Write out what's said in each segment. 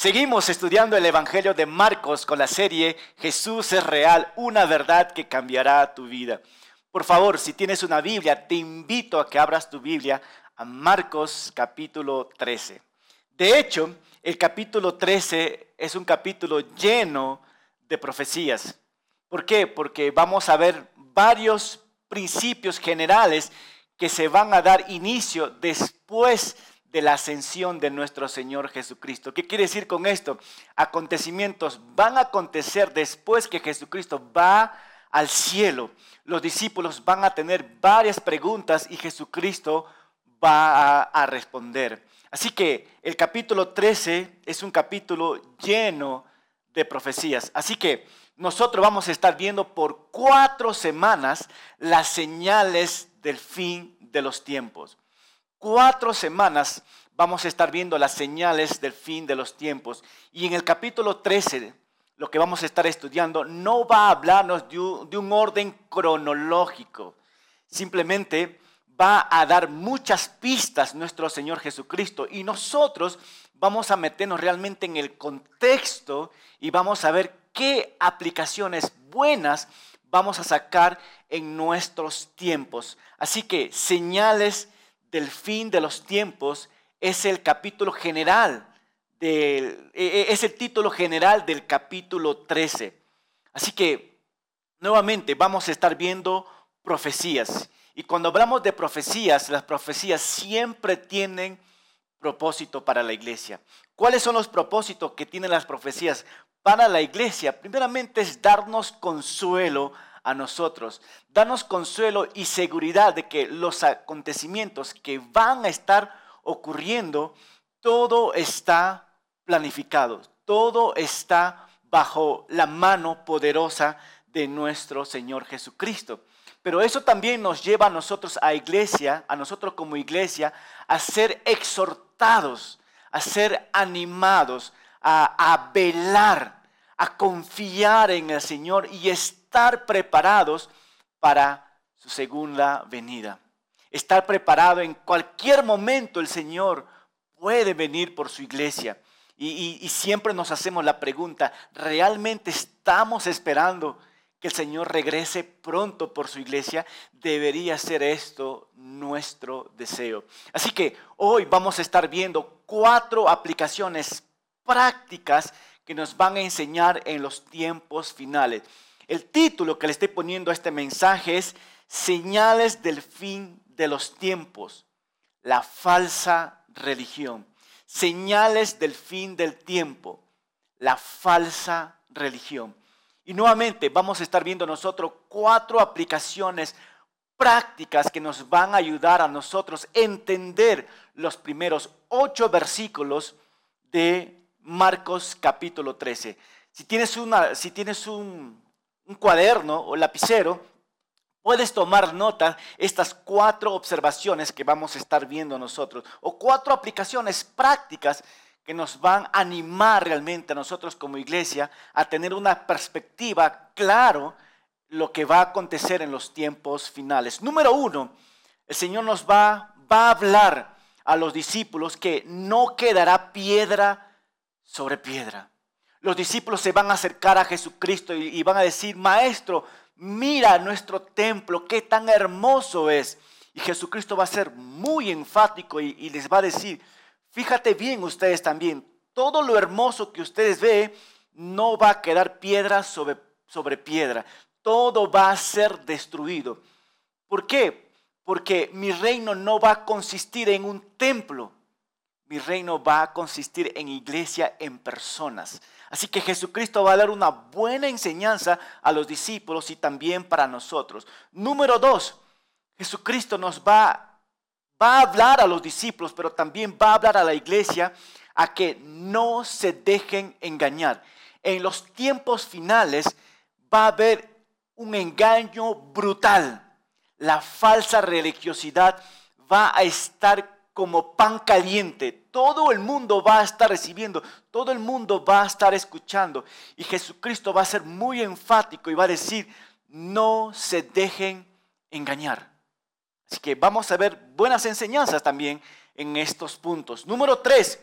Seguimos estudiando el Evangelio de Marcos con la serie Jesús es real, una verdad que cambiará tu vida. Por favor, si tienes una Biblia, te invito a que abras tu Biblia a Marcos capítulo 13. De hecho, el capítulo 13 es un capítulo lleno de profecías. ¿Por qué? Porque vamos a ver varios principios generales que se van a dar inicio después de de la ascensión de nuestro Señor Jesucristo. ¿Qué quiere decir con esto? Acontecimientos van a acontecer después que Jesucristo va al cielo. Los discípulos van a tener varias preguntas y Jesucristo va a, responder. Así que el capítulo 13 es un capítulo lleno de profecías. Así que nosotros vamos a estar viendo por cuatro semanas las señales del fin de los tiempos cuatro semanas vamos a estar viendo las señales del fin de los tiempos. Y en el capítulo 13, lo que vamos a estar estudiando, no va a hablarnos de un, orden cronológico. Simplemente va a dar muchas pistas nuestro Señor Jesucristo. Y nosotros vamos a meternos realmente en el contexto y vamos a ver qué aplicaciones buenas vamos a sacar en nuestros tiempos. Así que señales del fin de los tiempos es el capítulo general, del, e, e, es el título general del capítulo 13. Así que nuevamente vamos a estar viendo profecías. Y cuando hablamos de profecías, las profecías siempre tienen propósito para la iglesia. ¿Cuáles son los propósitos que tienen las profecías para la iglesia? Primeramente es darnos consuelo a nosotros. Danos consuelo y seguridad de que los acontecimientos que van a estar ocurriendo, todo está planificado, todo está bajo la mano poderosa de nuestro Señor Jesucristo. Pero eso también nos lleva a nosotros a iglesia, a nosotros como iglesia, a ser exhortados, a ser animados, a, a velar, a confiar en el Señor y estar estar preparados para su segunda venida. Estar preparado en cualquier momento el Señor puede venir por su iglesia. Y, siempre nos hacemos la pregunta, ¿realmente estamos esperando que el Señor regrese pronto por su iglesia? Debería ser esto nuestro deseo. Así que hoy vamos a estar viendo cuatro aplicaciones prácticas que nos van a enseñar en los tiempos finales. El título que le estoy poniendo a este mensaje es Señales del fin de los tiempos, la falsa religión. Señales del fin del tiempo, la falsa religión. Y nuevamente vamos a estar viendo nosotros cuatro aplicaciones prácticas que nos van a ayudar a nosotros a entender los primeros ocho versículos de Marcos capítulo 13. Si tienes, una, si tienes un, un cuaderno o lapicero, puedes tomar nota estas cuatro observaciones que vamos a estar viendo nosotros, o cuatro aplicaciones prácticas que nos van a animar realmente a nosotros como iglesia a tener una perspectiva claro lo que va a acontecer en los tiempos finales. Número uno, el Señor nos va, va a hablar a los discípulos que no quedará piedra sobre piedra los discípulos se van a acercar a Jesucristo y, van a decir, Maestro, mira nuestro templo, qué tan hermoso es. Y Jesucristo va a ser muy enfático y, les va a decir, fíjate bien ustedes también, todo lo hermoso que ustedes ven no va a quedar piedra sobre, sobre piedra, todo va a ser destruido. ¿Por qué? Porque mi reino no va a consistir en un templo, mi reino va a consistir en iglesia, en personas. Así que Jesucristo va a dar una buena enseñanza a los discípulos y también para nosotros. Número dos, Jesucristo nos va, va a hablar a los discípulos, pero también va a hablar a la iglesia a que no se dejen engañar. En los tiempos finales va a haber un engaño brutal. La falsa religiosidad va a estar como pan caliente. Todo el mundo va a estar recibiendo, todo el mundo va a estar escuchando. Y Jesucristo va a ser muy enfático y va a decir, no se dejen engañar. Así que vamos a ver buenas enseñanzas también en estos puntos. Número tres,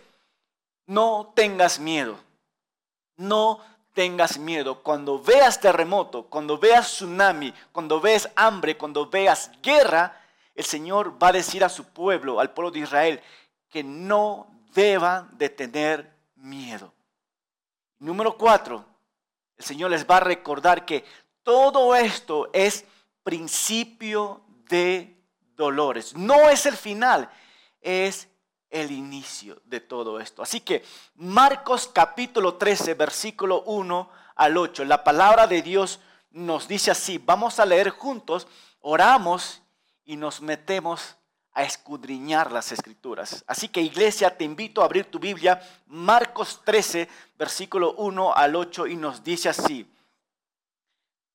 No tengas miedo. No tengas miedo. Cuando veas terremoto, cuando veas tsunami, cuando veas hambre, cuando veas guerra, el Señor va a decir a su pueblo, al pueblo de Israel, que no deban de tener miedo. Número cuatro, el Señor les va a recordar que todo esto es principio de dolores. No es el final, es el inicio de todo esto. Así que Marcos capítulo 13, versículo 1 al 8, la palabra de Dios nos dice así, vamos a leer juntos, oramos y nos metemos a escudriñar las escrituras. Así que iglesia, te invito a abrir tu Biblia, Marcos 13, versículo 1 al 8, y nos dice así,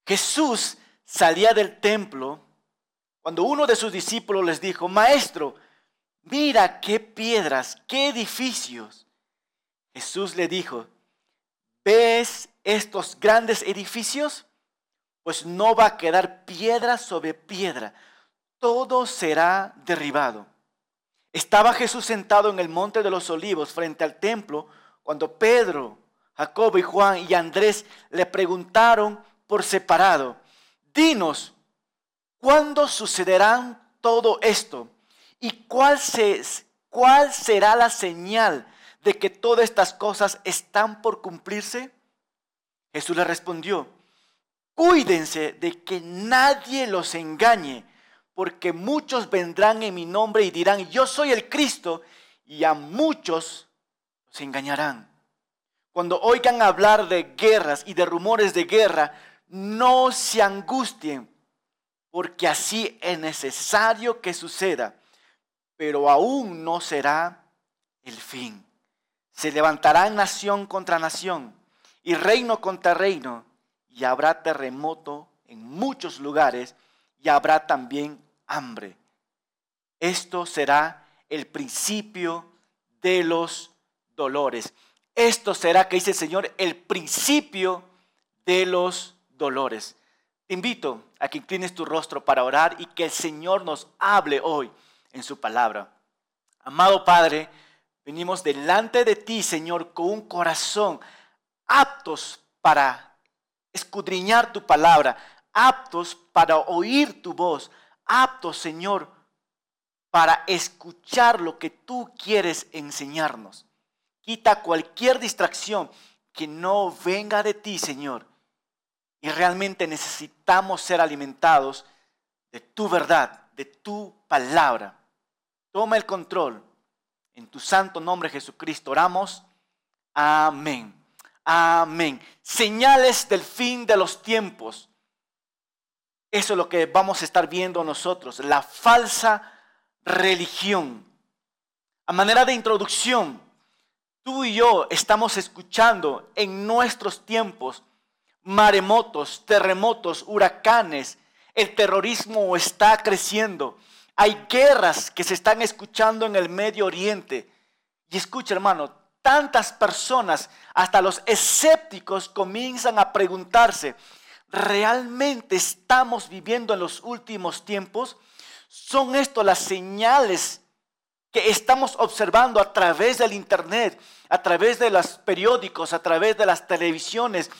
Jesús salía del templo cuando uno de sus discípulos les dijo, Maestro, mira qué piedras, qué edificios. Jesús le dijo, ¿ves estos grandes edificios? Pues no va a quedar piedra sobre piedra, todo será derribado. Estaba Jesús sentado en el monte de los olivos frente al templo cuando Pedro, Jacobo y Juan y Andrés le preguntaron por separado, dinos, ¿cuándo sucederán todo esto? ¿Y cuál, cuál será la señal de que todas estas cosas están por cumplirse? Jesús le respondió, cuídense de que nadie los engañe, porque muchos vendrán en mi nombre y dirán, yo soy el Cristo, y a muchos los engañarán. Cuando oigan hablar de guerras y de rumores de guerra, no se angustien, porque así es necesario que suceda pero aún no será el fin. Se levantará nación contra nación y reino contra reino, y habrá terremoto en muchos lugares, y habrá también hambre. Esto será el principio de los dolores. Esto será, que dice el Señor, el principio de los dolores. Te invito a que inclines tu rostro para orar y que el Señor nos hable hoy en su palabra. Amado Padre, venimos delante de ti, Señor, con un corazón aptos para escudriñar tu palabra, aptos para oír tu voz, aptos, Señor, para escuchar lo que tú quieres enseñarnos. Quita cualquier distracción que no venga de ti, Señor. Y realmente necesitamos ser alimentados de tu verdad, de tu palabra. Toma el control. En tu santo nombre Jesucristo oramos. Amén. Amén. Señales del fin de los tiempos. Eso es lo que vamos a estar viendo nosotros. La falsa religión. A manera de introducción, tú y yo estamos escuchando en nuestros tiempos maremotos, terremotos, huracanes. El terrorismo está creciendo. Hay guerras que se están escuchando en el Medio Oriente. Y escucha, hermano, tantas personas, hasta los escépticos, comienzan a preguntarse, ¿realmente estamos viviendo en los últimos tiempos? ¿Son esto las señales que estamos observando a través del Internet, a través de los periódicos, a través de las televisiones?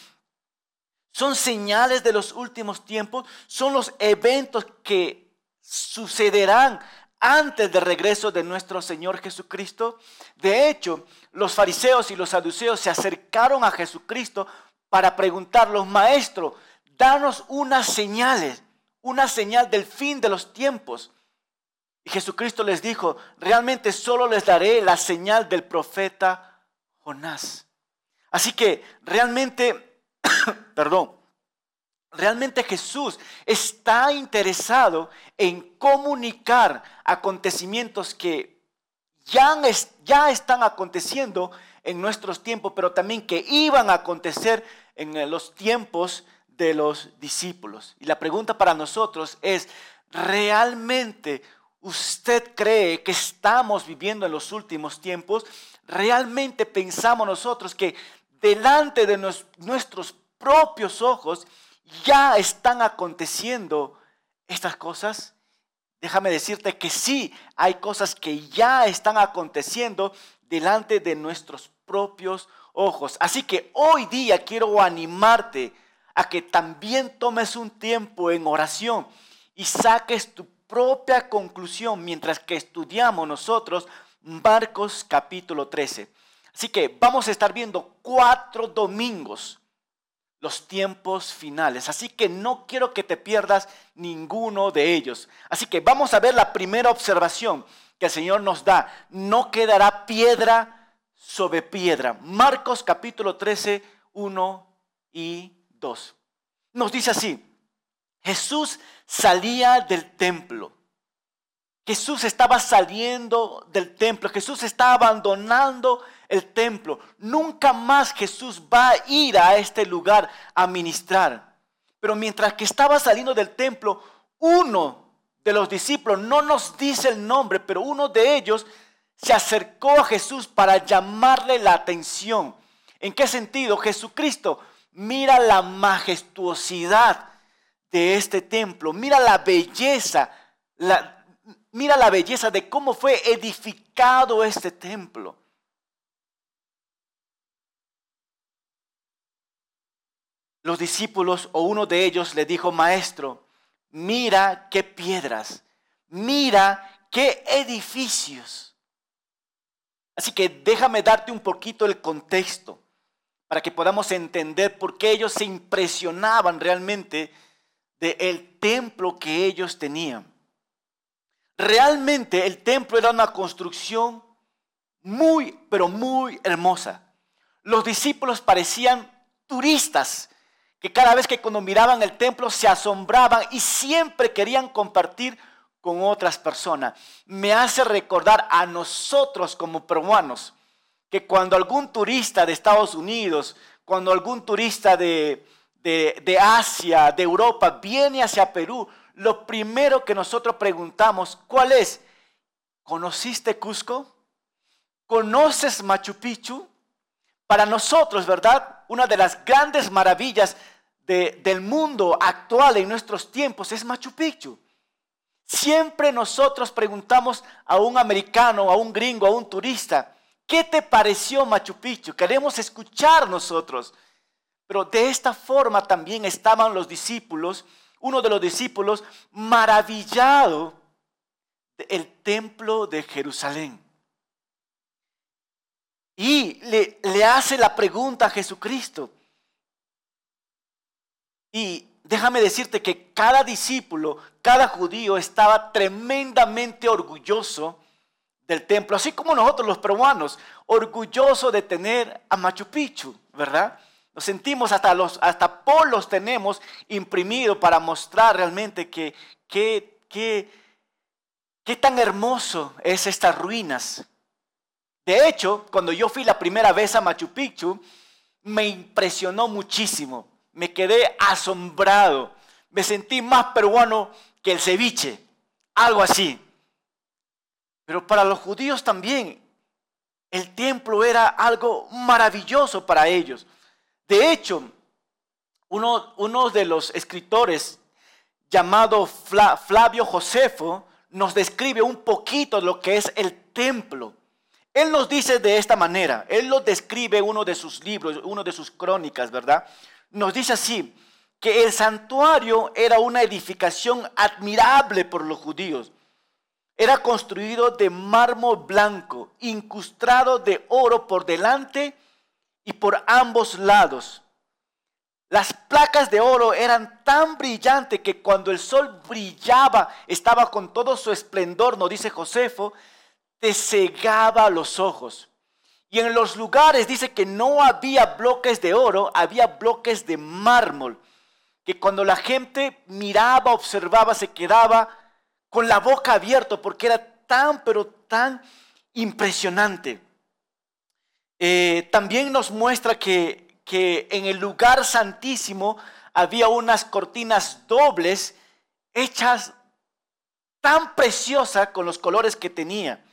¿Son señales de los últimos tiempos? ¿Son los eventos que sucederán antes del regreso de nuestro Señor Jesucristo. De hecho, los fariseos y los saduceos se acercaron a Jesucristo para preguntarlos, maestro, danos unas señales, una señal del fin de los tiempos. Y Jesucristo les dijo, realmente solo les daré la señal del profeta Jonás. Así que realmente, perdón, Realmente Jesús está interesado en comunicar acontecimientos que ya, ya, están aconteciendo en nuestros tiempos, pero también que iban a acontecer en los tiempos de los discípulos. Y la pregunta para nosotros es, ¿realmente usted cree que estamos viviendo en los últimos tiempos? ¿Realmente pensamos nosotros que delante de nuestros propios ojos ya están aconteciendo estas cosas? Déjame decirte que sí, hay cosas que ya están aconteciendo delante de nuestros propios ojos. Así que hoy día quiero animarte a que también tomes un tiempo en oración y saques tu propia conclusión mientras que estudiamos nosotros Marcos capítulo 13. Así que vamos a estar viendo cuatro domingos los tiempos finales. Así que no quiero que te pierdas ninguno de ellos. Así que vamos a ver la primera observación que el Señor nos da. No quedará piedra sobre piedra. Marcos capítulo 13, 1 y 2. Nos dice así, Jesús salía del templo. Jesús estaba saliendo del templo. Jesús está abandonando el templo. Nunca más Jesús va a ir a este lugar a ministrar. Pero mientras que estaba saliendo del templo, uno de los discípulos, no nos dice el nombre, pero uno de ellos se acercó a Jesús para llamarle la atención. ¿En qué sentido? Jesucristo, mira la majestuosidad de este templo, mira la belleza, mira la belleza de cómo fue edificado este templo. los discípulos o uno de ellos le dijo, maestro, mira qué piedras, mira qué edificios. Así que déjame darte un poquito el contexto para que podamos entender por qué ellos se impresionaban realmente del templo que ellos tenían. Realmente el templo era una construcción muy, pero muy hermosa. Los discípulos parecían turistas que cada vez que cuando miraban el templo se asombraban y siempre querían compartir con otras personas. Me hace recordar a nosotros como peruanos que cuando algún turista de Estados Unidos, cuando algún turista de, de, Asia, de Europa, viene hacia Perú, lo primero que nosotros preguntamos, ¿cuál es? ¿Conociste Cusco? ¿Conoces Machu Picchu? Para nosotros, ¿verdad? Una de las grandes maravillas del mundo actual en nuestros tiempos es Machu Picchu. Siempre nosotros preguntamos a un americano, a un gringo, a un turista, ¿qué te pareció Machu Picchu? Queremos escuchar nosotros. Pero de esta forma también estaban los discípulos, uno de los discípulos maravillado del templo de Jerusalén. Y le, hace la pregunta a Jesucristo, y déjame decirte que cada discípulo, cada judío estaba tremendamente orgulloso del templo, así como nosotros los peruanos, orgulloso de tener a Machu Picchu, ¿verdad? Nos sentimos hasta los hasta polos tenemos imprimido para mostrar realmente que qué tan hermoso es estas ruinas. De hecho, cuando yo fui la primera vez a Machu Picchu, me impresionó muchísimo me quedé asombrado. Me sentí más peruano que el ceviche, algo así. Pero para los judíos también, el templo era algo maravilloso para ellos. De hecho, uno, de los escritores llamado Flavio Josefo nos describe un poquito lo que es el templo. Él nos dice de esta manera, él lo describe en uno de sus libros, uno de sus crónicas, ¿verdad? nos dice así, que el santuario era una edificación admirable por los judíos. Era construido de mármol blanco, incrustado de oro por delante y por ambos lados. Las placas de oro eran tan brillantes que cuando el sol brillaba, estaba con todo su esplendor, nos dice Josefo, te cegaba los ojos. Y en los lugares dice que no había bloques de oro, había bloques de mármol, que cuando la gente miraba, observaba, se quedaba con la boca abierta porque era tan, pero tan impresionante. Eh, también nos muestra que, que en el lugar santísimo había unas cortinas dobles hechas tan preciosas con los colores que tenía.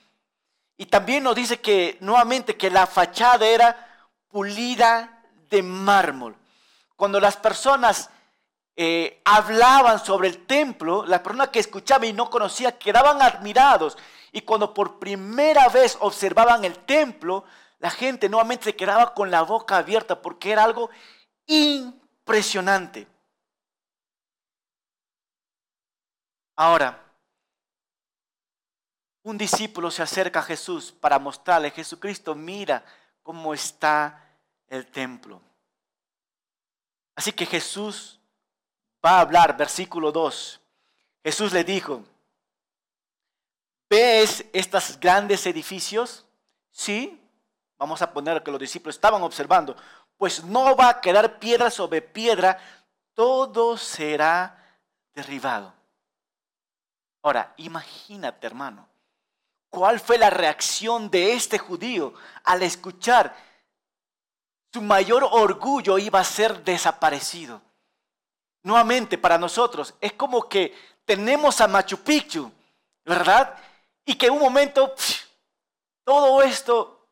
Y también nos dice que nuevamente que la fachada era pulida de mármol. Cuando las personas eh, hablaban sobre el templo, la persona que escuchaba y no conocía quedaban admirados Y cuando por primera vez observaban el templo, la gente nuevamente se quedaba con la boca abierta porque era algo impresionante. Ahora, un discípulo se acerca a Jesús para mostrarle, Jesucristo, mira cómo está el templo. Así que Jesús va a hablar, versículo 2. Jesús le dijo, ¿ves estos grandes edificios? Sí, vamos a poner que los discípulos estaban observando, pues no va a quedar piedra sobre piedra, todo será derribado. Ahora, imagínate, hermano, cuál fue la reacción de este judío al escuchar su mayor orgullo iba a ser desaparecido. Nuevamente, para nosotros, es como que tenemos a Machu Picchu, ¿verdad? Y que en un momento todo esto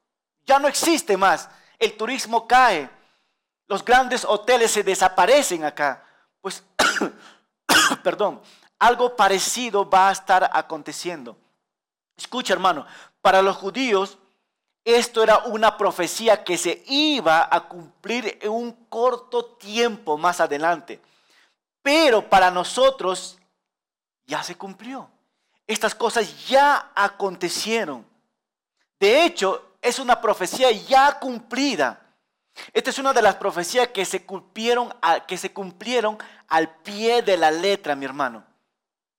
ya no existe más. El turismo cae. Los grandes hoteles se desaparecen acá. Pues, perdón, algo parecido va a estar aconteciendo. Escucha, hermano, para los judíos esto era una profecía que se iba a cumplir en un corto tiempo más adelante. Pero para nosotros ya se cumplió. Estas cosas ya acontecieron. De hecho, es una profecía ya cumplida. Esta es una de las profecías que se cumplieron, que se cumplieron al pie de la letra, mi hermano.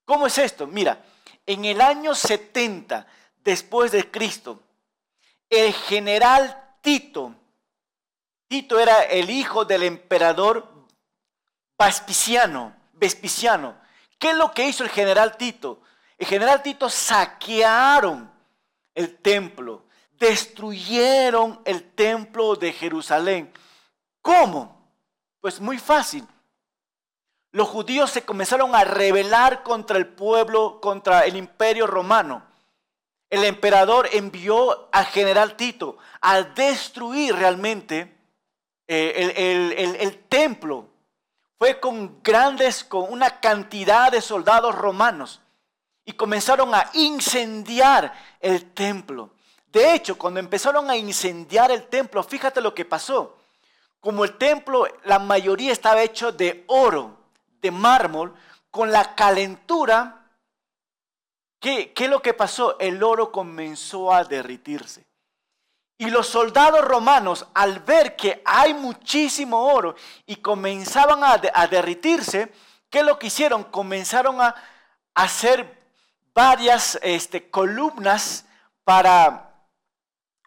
¿Cómo es esto? Mira, en el año 70 después de Cristo, el general Tito, Tito era el hijo del emperador Vespasiano, Vespasiano. ¿Qué es lo que hizo el general Tito? El general Tito saquearon el templo, destruyeron el templo de Jerusalén. ¿Cómo? Pues muy fácil los judíos se comenzaron a rebelar contra el pueblo, contra el imperio romano. El emperador envió al general Tito a destruir realmente eh, el, templo. Fue con grandes, con una cantidad de soldados romanos y comenzaron a incendiar el templo. De hecho, cuando empezaron a incendiar el templo, fíjate lo que pasó. Como el templo, la mayoría estaba hecho de oro, de mármol, con la calentura, ¿qué, ¿qué es lo que pasó? El oro comenzó a derritirse. Y los soldados romanos, al ver que hay muchísimo oro y comenzaban a, a derritirse, ¿qué lo que hicieron? Comenzaron a hacer varias este, columnas para,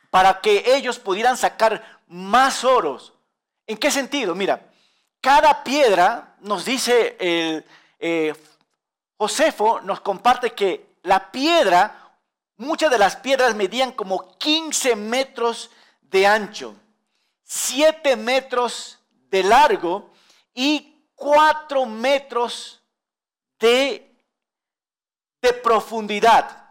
para que ellos pudieran sacar más oros. ¿En qué sentido? Mira, cada piedra, nos dice el eh, Josefo, nos comparte que la piedra, muchas de las piedras medían como 15 metros de ancho, 7 metros de largo y 4 metros de, de profundidad.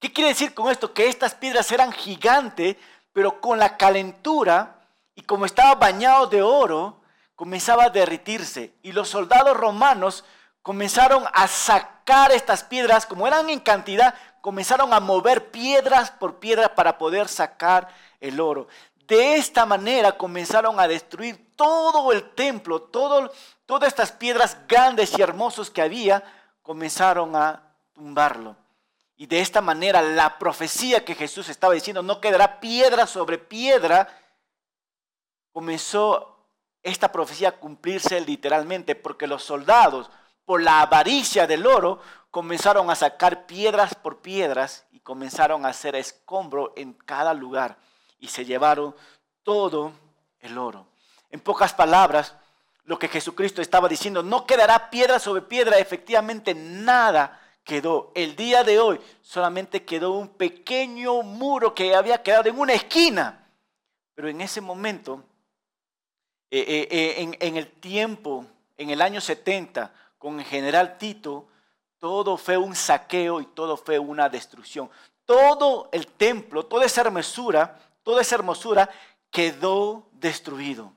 ¿Qué quiere decir con esto? Que estas piedras eran gigantes, pero con la calentura y como estaba bañado de oro, comenzaba a derritirse y los soldados romanos comenzaron a sacar estas piedras, como eran en cantidad, comenzaron a mover piedras por piedra para poder sacar el oro. De esta manera comenzaron a destruir todo el templo, todo, todas estas piedras grandes y hermosas que había, comenzaron a tumbarlo. Y de esta manera la profecía que Jesús estaba diciendo, no quedará piedra sobre piedra, comenzó esta profecía cumplirse literalmente, porque los soldados, por la avaricia del oro, comenzaron a sacar piedras por piedras y comenzaron a hacer escombro en cada lugar y se llevaron todo el oro. En pocas palabras, lo que Jesucristo estaba diciendo, no quedará piedra sobre piedra, efectivamente nada quedó. El día de hoy solamente quedó un pequeño muro que había quedado en una esquina, pero en ese momento eh, eh, eh, en, el tiempo, en el año 70, con el general Tito, todo fue un saqueo y todo fue una destrucción. Todo el templo, toda esa hermosura, toda esa hermosura quedó destruido.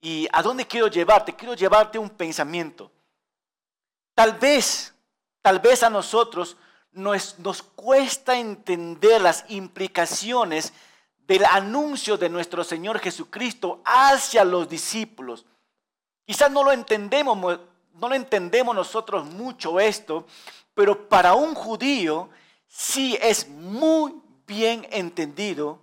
¿Y a dónde quiero llevarte? Quiero llevarte un pensamiento. Tal vez, tal vez a nosotros nos, nos cuesta entender las implicaciones del anuncio de nuestro Señor Jesucristo hacia los discípulos. Quizás no lo entendemos, no lo entendemos nosotros mucho esto, pero para un judío sí es muy bien entendido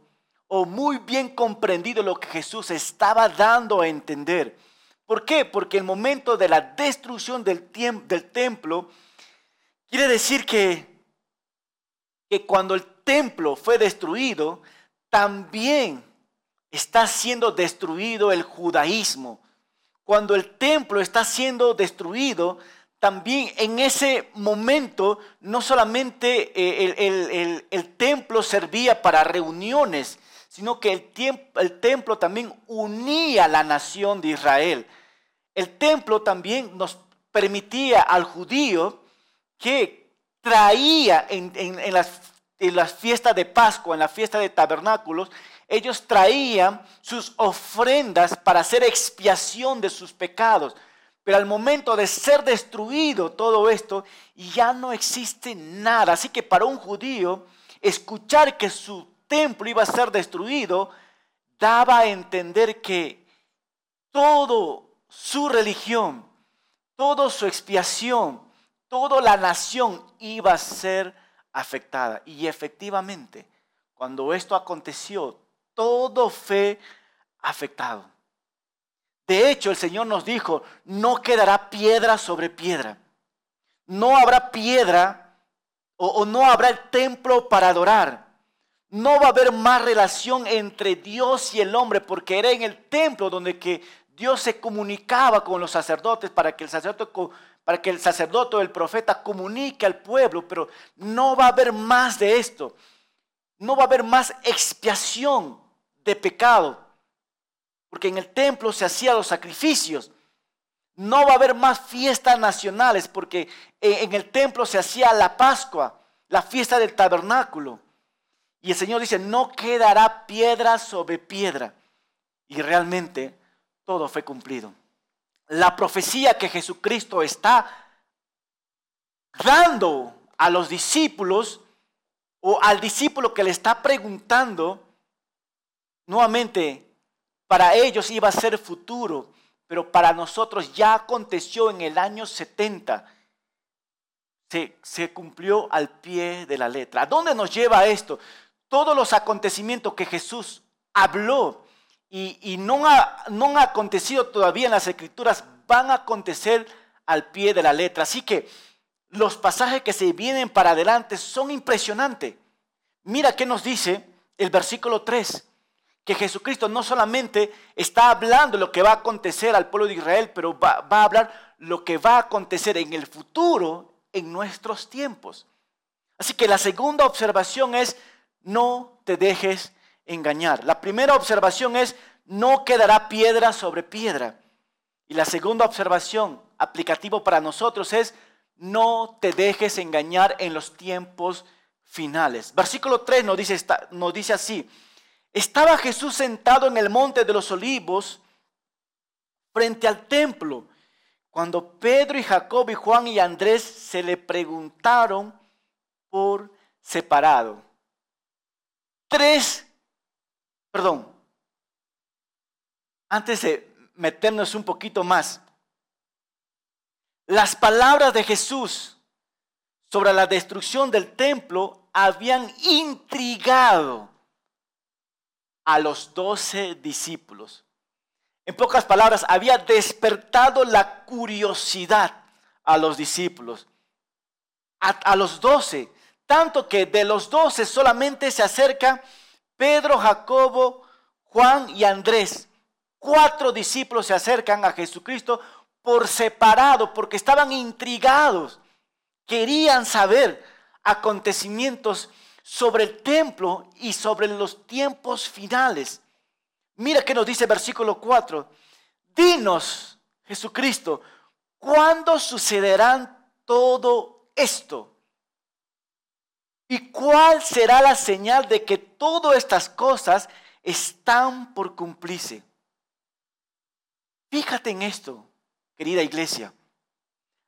o muy bien comprendido lo que Jesús estaba dando a entender. ¿Por qué? Porque el momento de la destrucción del, templo quiere decir que, que cuando el templo fue destruido, también está siendo destruido el judaísmo. Cuando el templo está siendo destruido, también en ese momento no solamente eh, el, templo servía para reuniones, sino que el, templo también unía la nación de Israel. El templo también nos permitía al judío que traía en, en las fiestas de Pascua, en la fiesta de tabernáculos, ellos traían sus ofrendas para hacer expiación de sus pecados. Pero al momento de ser destruido todo esto, ya no existe nada. Así que para un judío, escuchar que su templo iba a ser destruido, daba a entender que todo su religión, toda su expiación, toda la nación iba a ser afectada. Y efectivamente, cuando esto aconteció, todo fue afectado. De hecho, el Señor nos dijo, no quedará piedra sobre piedra. No habrá piedra o, no habrá el templo para adorar. No va a haber más relación entre Dios y el hombre porque era en el templo donde que Dios se comunicaba con los sacerdotes para que el sacerdote para que el sacerdote o el profeta comunique al pueblo, pero no va a haber más de esto. No va a haber más expiación de pecado porque en el templo se hacían los sacrificios. No va a haber más fiestas nacionales porque en el templo se hacía la Pascua, la fiesta del tabernáculo. Y el Señor dice, no quedará piedra sobre piedra. Y realmente todo fue cumplido. La profecía que Jesucristo está dando a los discípulos o al discípulo que le está preguntando, nuevamente para ellos iba a ser futuro, pero para nosotros ya aconteció en el año 70. Se, se cumplió al pie de la letra. ¿A dónde nos lleva esto? Todos los acontecimientos que Jesús habló y, no, no han acontecido todavía en las escrituras van a acontecer al pie de la letra. Así que los pasajes que se vienen para adelante son impresionantes. Mira qué nos dice el versículo 3 que Jesucristo no solamente está hablando lo que va a acontecer al pueblo de Israel, pero va, a hablar lo que va a acontecer en el futuro, en nuestros tiempos. Así que la segunda observación es, no te dejes engañar. La primera observación es, no quedará piedra sobre piedra. Y la segunda observación, aplicativo para nosotros, es, no te dejes engañar en los tiempos finales. Versículo 3 nos dice, nos dice así, estaba Jesús sentado en el monte de los olivos frente al templo cuando Pedro y Jacob y Juan y Andrés se le preguntaron por separado. Tres, perdón, antes de meternos un poquito más, las palabras de Jesús sobre la destrucción del templo habían intrigado a los doce discípulos. En pocas palabras, había despertado la curiosidad a los discípulos, a, los doce, tanto que de los doce solamente se acerca Pedro, Jacobo, Juan y Andrés. Cuatro discípulos se acercan a Jesucristo por separado, porque estaban intrigados, querían saber acontecimientos sobre el templo y sobre los tiempos finales. Mira que nos dice versículo 4. Dinos, Jesucristo, ¿cuándo sucederán todo esto? ¿Y cuál será la señal de que todas estas cosas están por cumplirse? Fíjate en esto, querida iglesia.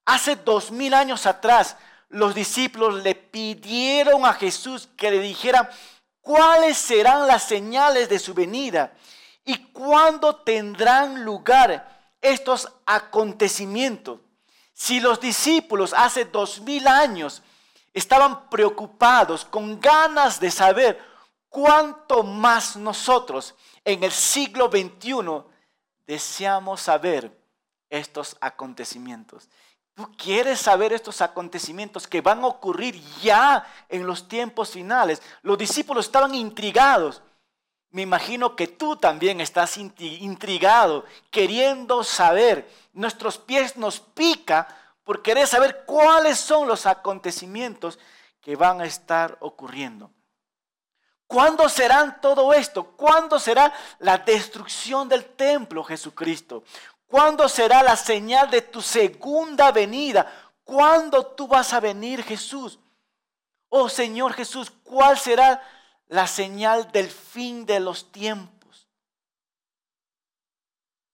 Hace dos mil años atrás, los discípulos le pidieron a Jesús que le dijera cuáles serán las señales de su venida y cuándo tendrán lugar estos acontecimientos. Si los discípulos hace dos mil años estaban preocupados, con ganas de saber cuánto más nosotros en el siglo XXI deseamos saber estos acontecimientos. Tú quieres saber estos acontecimientos que van a ocurrir ya en los tiempos finales. Los discípulos estaban intrigados. Me imagino que tú también estás intrigado, queriendo saber. Nuestros pies nos pica por querer saber cuáles son los acontecimientos que van a estar ocurriendo. ¿Cuándo serán todo esto? ¿Cuándo será la destrucción del templo, Jesucristo? ¿Cuándo será la señal de tu segunda venida? ¿Cuándo tú vas a venir, Jesús? Oh Señor Jesús, ¿cuál será la señal del fin de los tiempos?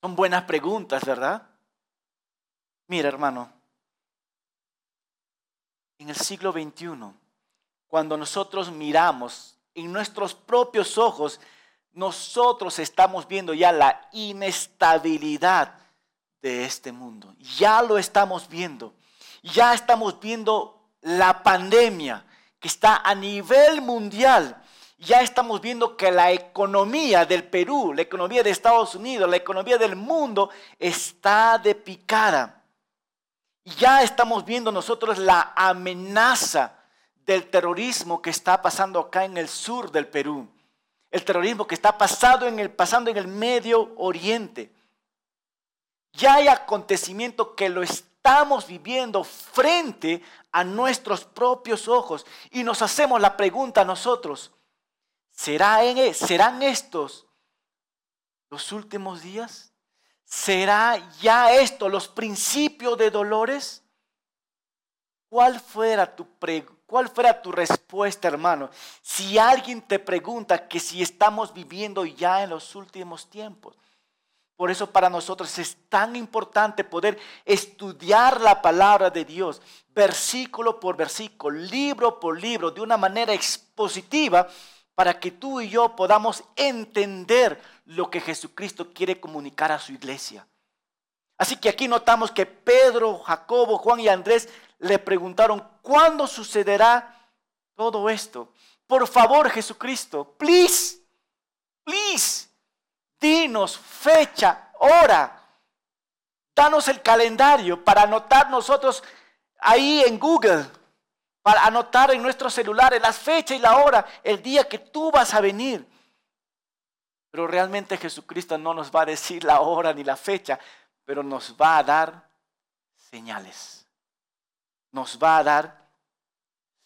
Son buenas preguntas, ¿verdad? Mira, hermano, en el siglo XXI, cuando nosotros miramos en nuestros propios ojos, nosotros estamos viendo ya la inestabilidad de este mundo. Ya lo estamos viendo. Ya estamos viendo la pandemia que está a nivel mundial. Ya estamos viendo que la economía del Perú, la economía de Estados Unidos, la economía del mundo está de picada. Ya estamos viendo nosotros la amenaza del terrorismo que está pasando acá en el sur del Perú. El terrorismo que está pasando en el, pasando en el Medio Oriente. Ya hay acontecimiento que lo estamos viviendo frente a nuestros propios ojos. Y nos hacemos la pregunta a nosotros, ¿será e, ¿serán estos los últimos días? ¿Será ya esto los principios de dolores? ¿Cuál fuera tu ¿Cuál fuera tu respuesta, hermano? Si alguien te pregunta que si estamos viviendo ya en los últimos tiempos. Por eso para nosotros es tan importante poder estudiar la palabra de Dios, versículo por versículo, libro por libro, de una manera expositiva, para que tú y yo podamos entender lo que Jesucristo quiere comunicar a su iglesia. Así que aquí notamos que Pedro, Jacobo, Juan y Andrés le preguntaron, ¿cuándo sucederá todo esto? Por favor, Jesucristo, please, please, dinos fecha, hora. Danos el calendario para anotar nosotros ahí en Google, para anotar en nuestros celulares las fechas y la hora, el día que tú vas a venir. Pero realmente Jesucristo no nos va a decir la hora ni la fecha, pero nos va a dar señales. Nos va a dar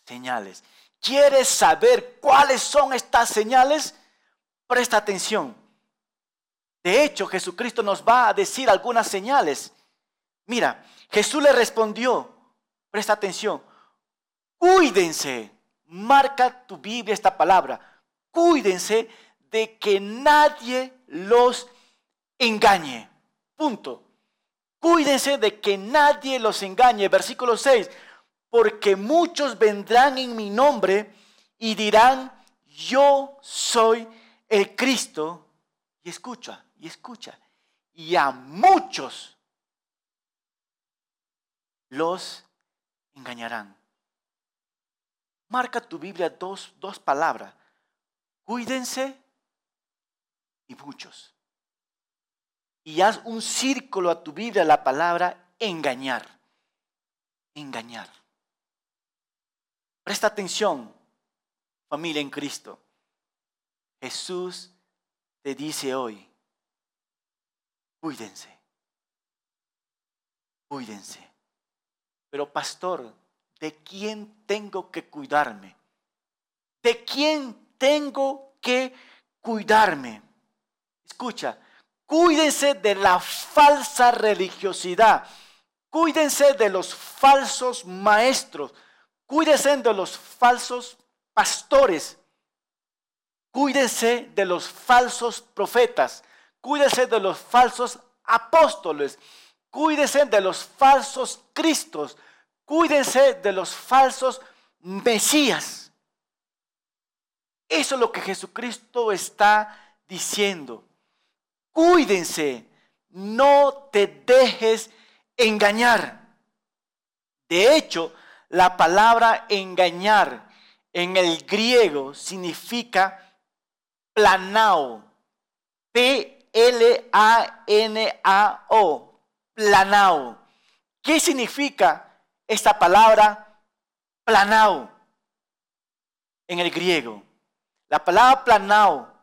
señales. ¿Quieres saber cuáles son estas señales? Presta atención. De hecho, Jesucristo nos va a decir algunas señales. Mira, Jesús le respondió, presta atención, cuídense, marca tu Biblia esta palabra, cuídense de que nadie los engañe. Punto. Cuídense de que nadie los engañe. Versículo 6. Porque muchos vendrán en mi nombre y dirán, yo soy el Cristo. Y escucha, y escucha. Y a muchos los engañarán. Marca tu Biblia dos, dos palabras. Cuídense y muchos. Y haz un círculo a tu vida la palabra engañar. Engañar. Presta atención, familia en Cristo. Jesús te dice hoy, cuídense, cuídense. Pero pastor, ¿de quién tengo que cuidarme? ¿De quién tengo que cuidarme? Escucha, cuídense de la falsa religiosidad. Cuídense de los falsos maestros. Cuídense de los falsos pastores. Cuídense de los falsos profetas. Cuídense de los falsos apóstoles. Cuídense de los falsos cristos. Cuídense de los falsos mesías. Eso es lo que Jesucristo está diciendo. Cuídense, no te dejes engañar. De hecho, la palabra engañar en el griego significa planao. P-L-A-N-A-O. Planao. ¿Qué significa esta palabra planao en el griego? La palabra planao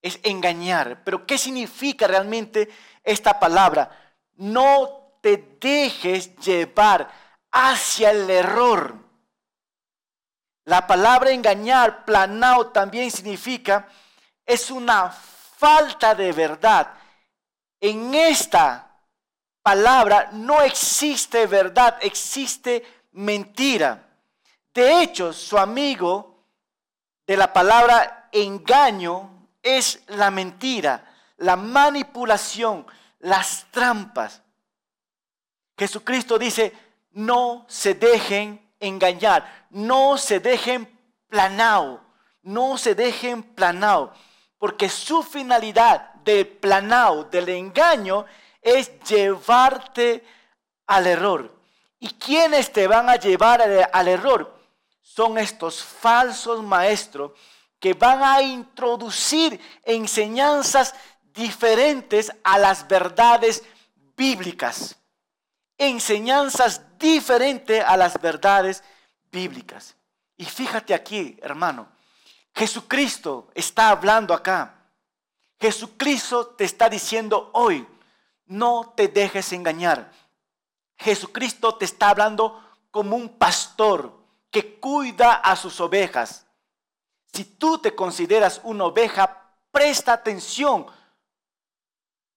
es engañar. Pero ¿qué significa realmente esta palabra? No te dejes llevar hacia el error. La palabra engañar, planao, también significa es una falta de verdad. En esta palabra no existe verdad, existe mentira. De hecho, su amigo de la palabra engaño es la mentira, la manipulación, las trampas. Jesucristo dice, no se dejen engañar, no se dejen planao, no se dejen planao, porque su finalidad del planao, del engaño, es llevarte al error. ¿Y quiénes te van a llevar al error? Son estos falsos maestros que van a introducir enseñanzas diferentes a las verdades bíblicas. Enseñanzas diferentes a las verdades bíblicas. Y fíjate aquí, hermano, Jesucristo está hablando acá. Jesucristo te está diciendo hoy, no te dejes engañar. Jesucristo te está hablando como un pastor que cuida a sus ovejas. Si tú te consideras una oveja, presta atención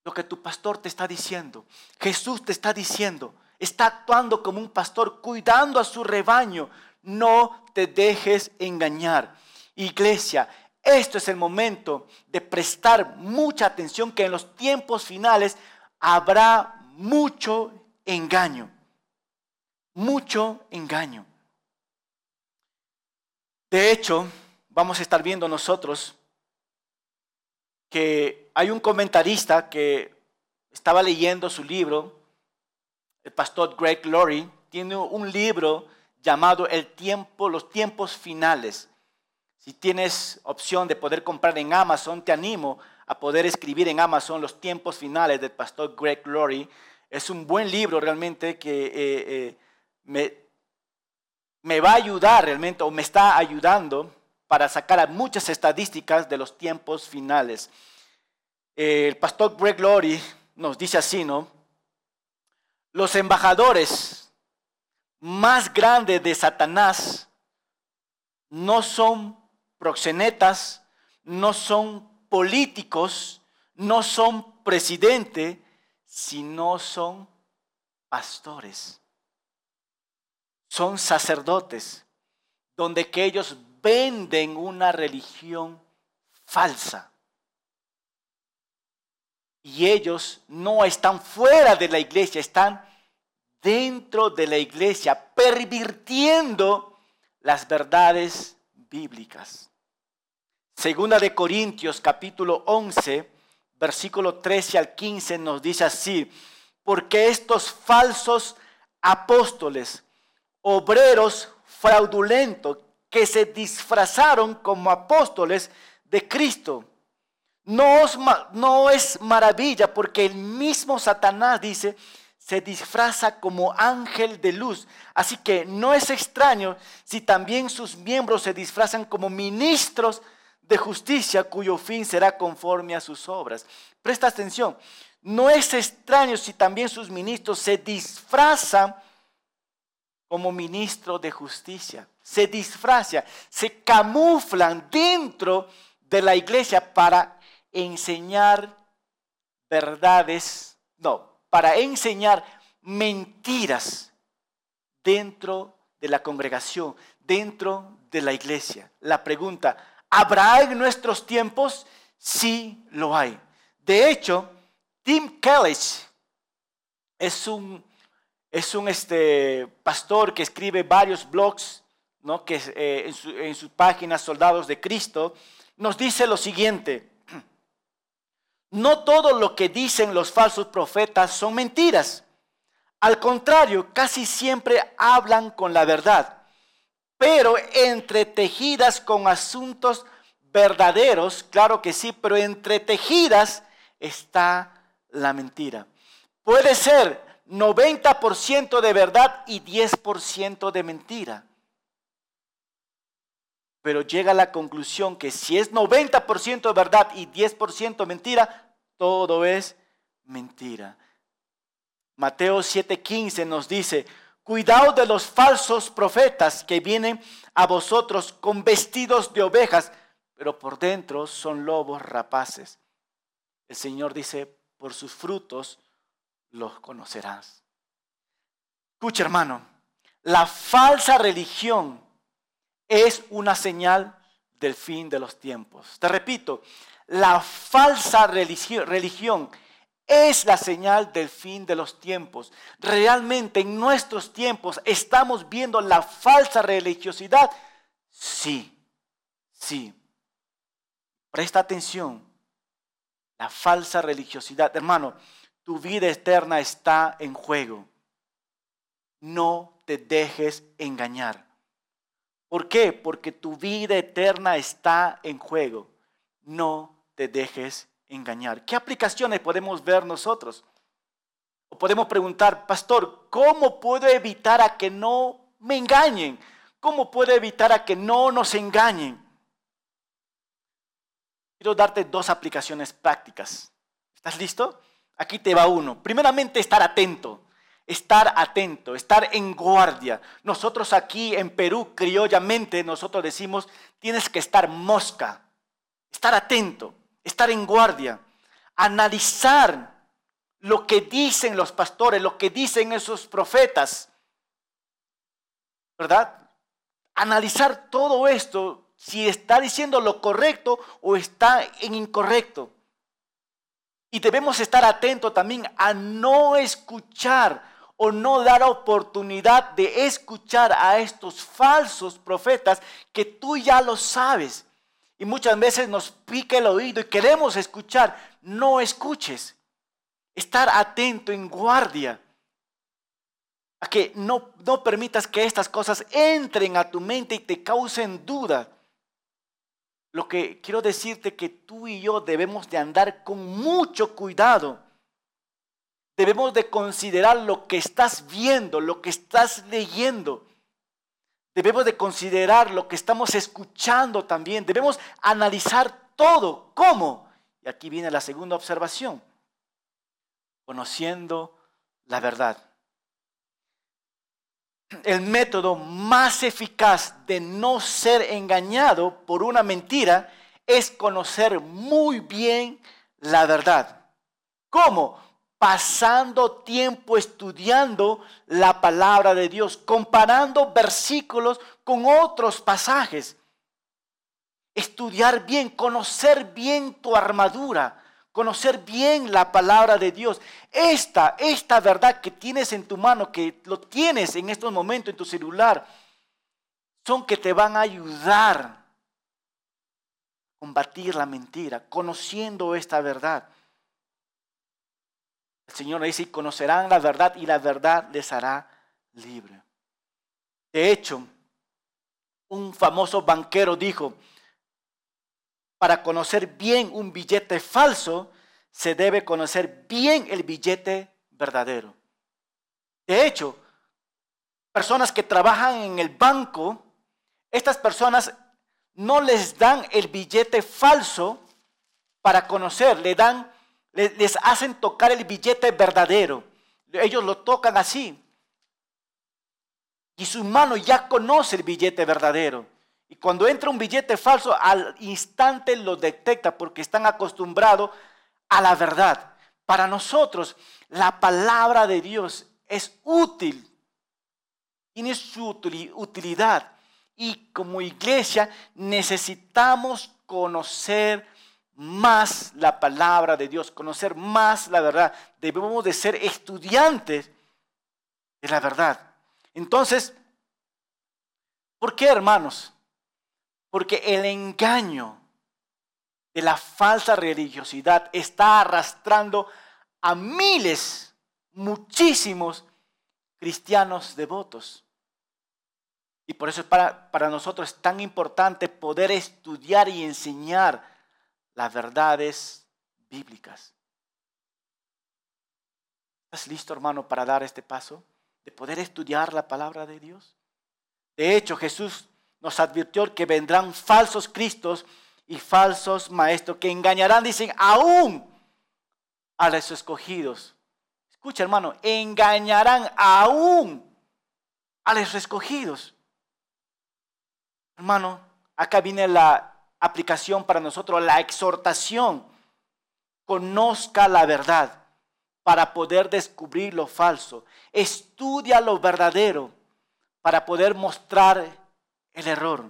lo que tu pastor te está diciendo. Jesús te está diciendo, está actuando como un pastor, cuidando a su rebaño. No te dejes engañar. Iglesia, esto es el momento de prestar mucha atención que en los tiempos finales habrá mucho engaño. Mucho engaño. De hecho, vamos a estar viendo nosotros que hay un comentarista que estaba leyendo su libro, el pastor Greg Laurie, tiene un libro llamado El tiempo, los tiempos finales. Si tienes opción de poder comprar en Amazon, te animo a poder escribir en Amazon los tiempos finales del pastor Greg Laurie. Es un buen libro realmente que eh, eh, me, me va a ayudar realmente o me está ayudando para sacar muchas estadísticas de los tiempos finales. El pastor Greg Laurie nos dice así, ¿no? Los embajadores más grandes de Satanás no son proxenetas, no son políticos, no son presidentes, sino son pastores. Son sacerdotes, donde que ellos venden una religión falsa. Y ellos no están fuera de la iglesia, están dentro de la iglesia, pervirtiendo las verdades bíblicas. Segunda de Corintios capítulo 11, versículo 13 al 15 nos dice así, porque estos falsos apóstoles, obreros fraudulentos, que se disfrazaron como apóstoles de Cristo. No, no es maravilla porque el mismo Satanás dice, se disfraza como ángel de luz. Así que no es extraño si también sus miembros se disfrazan como ministros de justicia cuyo fin será conforme a sus obras. Presta atención, no es extraño si también sus ministros se disfrazan como ministro de justicia. Se disfrazan, se camuflan dentro de la iglesia para enseñar verdades, no, para enseñar mentiras dentro de la congregación, dentro de la iglesia. La pregunta, ¿habrá en nuestros tiempos? Sí lo hay. De hecho, Tim Kelly es un es un este, pastor que escribe varios blogs, ¿no? que eh, en, su, en su página Soldados de Cristo, nos dice lo siguiente. No todo lo que dicen los falsos profetas son mentiras. Al contrario, casi siempre hablan con la verdad, pero entretejidas con asuntos verdaderos, claro que sí, pero entretejidas está la mentira. Puede ser 90% de verdad y 10% de mentira. Pero llega a la conclusión que si es 90% de verdad y 10% mentira, todo es mentira. Mateo 7:15 nos dice, cuidado de los falsos profetas que vienen a vosotros con vestidos de ovejas, pero por dentro son lobos rapaces. El Señor dice, por sus frutos los conocerás. Escucha hermano, la falsa religión es una señal del fin de los tiempos. Te repito, la falsa religión, es la señal del fin de los tiempos. Realmente en nuestros tiempos estamos viendo la falsa religiosidad. Sí, sí. Presta atención. La falsa religiosidad. Hermano, tu vida eterna está en juego. No te dejes engañar. ¿Por qué? Porque tu vida eterna está en juego. No te dejes engañar. ¿Qué aplicaciones podemos ver nosotros? O podemos preguntar, pastor, ¿cómo puedo evitar a que no me engañen? ¿Cómo puedo evitar a que no nos engañen? Quiero darte dos aplicaciones prácticas. ¿Estás listo? Aquí te va uno. Primeramente, estar atento. Estar atento, estar en guardia. Nosotros aquí en Perú, criollamente, nosotros decimos, tienes que estar mosca. Estar atento estar en guardia, analizar lo que dicen los pastores, lo que dicen esos profetas, ¿verdad? Analizar todo esto, si está diciendo lo correcto o está en incorrecto. Y debemos estar atentos también a no escuchar o no dar oportunidad de escuchar a estos falsos profetas que tú ya lo sabes. Y muchas veces nos pica el oído y queremos escuchar. No escuches. Estar atento, en guardia. A que no, no permitas que estas cosas entren a tu mente y te causen duda. Lo que quiero decirte que tú y yo debemos de andar con mucho cuidado. Debemos de considerar lo que estás viendo, lo que estás leyendo. Debemos de considerar lo que estamos escuchando también. Debemos analizar todo. ¿Cómo? Y aquí viene la segunda observación. Conociendo la verdad. El método más eficaz de no ser engañado por una mentira es conocer muy bien la verdad. ¿Cómo? Pasando tiempo estudiando la palabra de Dios, comparando versículos con otros pasajes. Estudiar bien, conocer bien tu armadura, conocer bien la palabra de Dios. Esta, esta verdad que tienes en tu mano, que lo tienes en estos momentos en tu celular, son que te van a ayudar a combatir la mentira, conociendo esta verdad. El Señor dice, conocerán la verdad y la verdad les hará libre. De hecho, un famoso banquero dijo, para conocer bien un billete falso, se debe conocer bien el billete verdadero. De hecho, personas que trabajan en el banco, estas personas no les dan el billete falso para conocer, le dan les hacen tocar el billete verdadero. Ellos lo tocan así. Y su mano ya conoce el billete verdadero. Y cuando entra un billete falso, al instante lo detecta porque están acostumbrados a la verdad. Para nosotros, la palabra de Dios es útil. Tiene su utilidad. Y como iglesia necesitamos conocer más la palabra de Dios, conocer más la verdad. Debemos de ser estudiantes de la verdad. Entonces, ¿por qué, hermanos? Porque el engaño de la falsa religiosidad está arrastrando a miles, muchísimos cristianos devotos. Y por eso para, para nosotros es tan importante poder estudiar y enseñar las verdades bíblicas. ¿Estás listo, hermano, para dar este paso? De poder estudiar la palabra de Dios. De hecho, Jesús nos advirtió que vendrán falsos cristos y falsos maestros que engañarán, dicen, aún a los escogidos. Escucha, hermano, engañarán aún a los escogidos. Hermano, acá viene la aplicación para nosotros, la exhortación. Conozca la verdad para poder descubrir lo falso. Estudia lo verdadero para poder mostrar el error.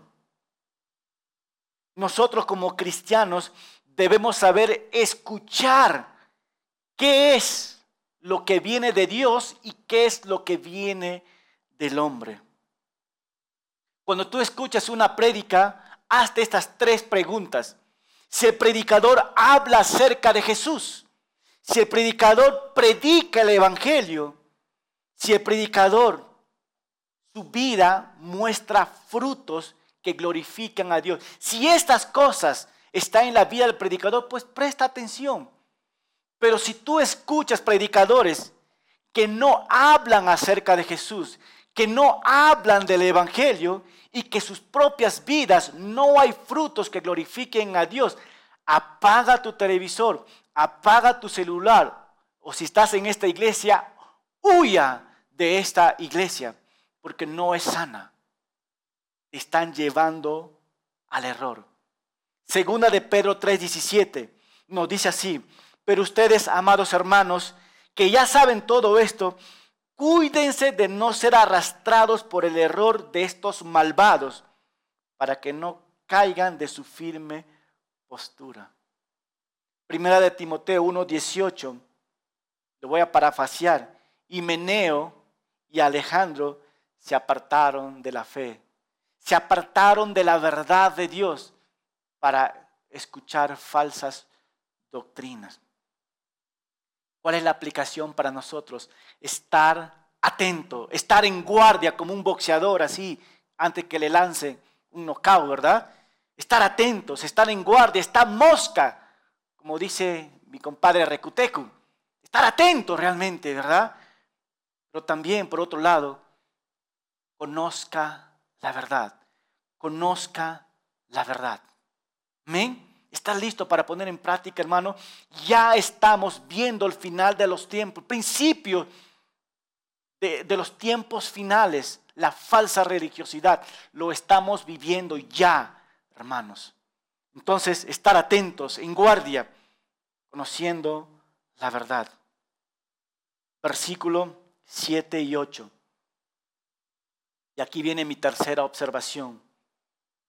Nosotros como cristianos debemos saber escuchar qué es lo que viene de Dios y qué es lo que viene del hombre. Cuando tú escuchas una prédica, hazte estas tres preguntas. Si el predicador habla acerca de Jesús, si el predicador predica el Evangelio, si el predicador, su vida muestra frutos que glorifican a Dios. Si estas cosas están en la vida del predicador, pues presta atención. Pero si tú escuchas predicadores que no hablan acerca de Jesús, que no hablan del Evangelio y que sus propias vidas no hay frutos que glorifiquen a Dios, apaga tu televisor, apaga tu celular o si estás en esta iglesia, huya de esta iglesia porque no es sana están llevando al error. Segunda de Pedro 3:17 nos dice así, pero ustedes, amados hermanos, que ya saben todo esto, cuídense de no ser arrastrados por el error de estos malvados, para que no caigan de su firme postura. Primera de Timoteo 1:18, lo voy a parafasear, y Meneo y Alejandro se apartaron de la fe se apartaron de la verdad de Dios para escuchar falsas doctrinas. ¿Cuál es la aplicación para nosotros? Estar atento, estar en guardia como un boxeador así, antes que le lance un knockout, ¿verdad? Estar atentos, estar en guardia, estar mosca, como dice mi compadre Recutecu. Estar atento realmente, ¿verdad? Pero también, por otro lado, conozca la verdad. Conozca la verdad. Amén. ¿Estás listo para poner en práctica, hermano? Ya estamos viendo el final de los tiempos, principio de, los tiempos finales, la falsa religiosidad. Lo estamos viviendo ya, hermanos. Entonces, estar atentos, en guardia, conociendo la verdad. Versículo 7 y 8. Y aquí viene mi tercera observación.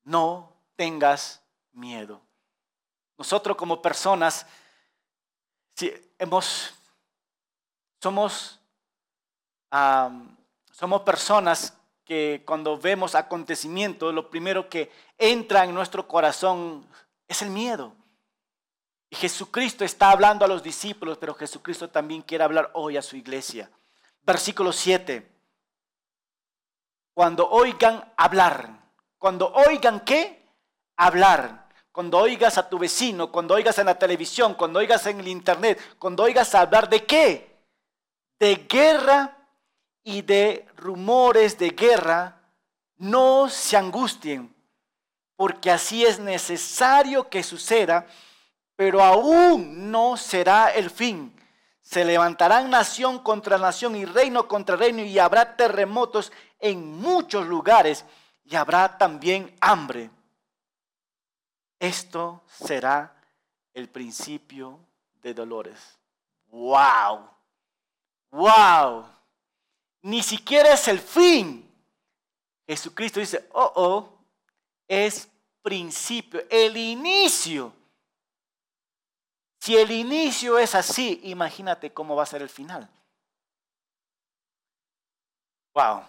No tengas miedo. Nosotros como personas, si hemos, somos, somos personas que cuando vemos acontecimientos, lo primero que entra en nuestro corazón es el miedo. Y Jesucristo está hablando a los discípulos, pero Jesucristo también quiere hablar hoy a su iglesia. Versículo 7 cuando oigan hablar. Cuando oigan qué? Hablar. Cuando oigas a tu vecino, cuando oigas en la televisión, cuando oigas en el internet, cuando oigas hablar de qué? De guerra y de rumores de guerra, no se angustien, porque así es necesario que suceda, pero aún no será el fin. Se levantarán nación contra nación y reino contra reino y habrá terremotos en muchos lugares y habrá también hambre. Esto será el principio de dolores. ¡Wow! ¡Wow! Ni siquiera es el fin. Jesucristo dice, oh, oh, es principio, el inicio. Si el inicio es así, imagínate cómo va a ser el final. Wow.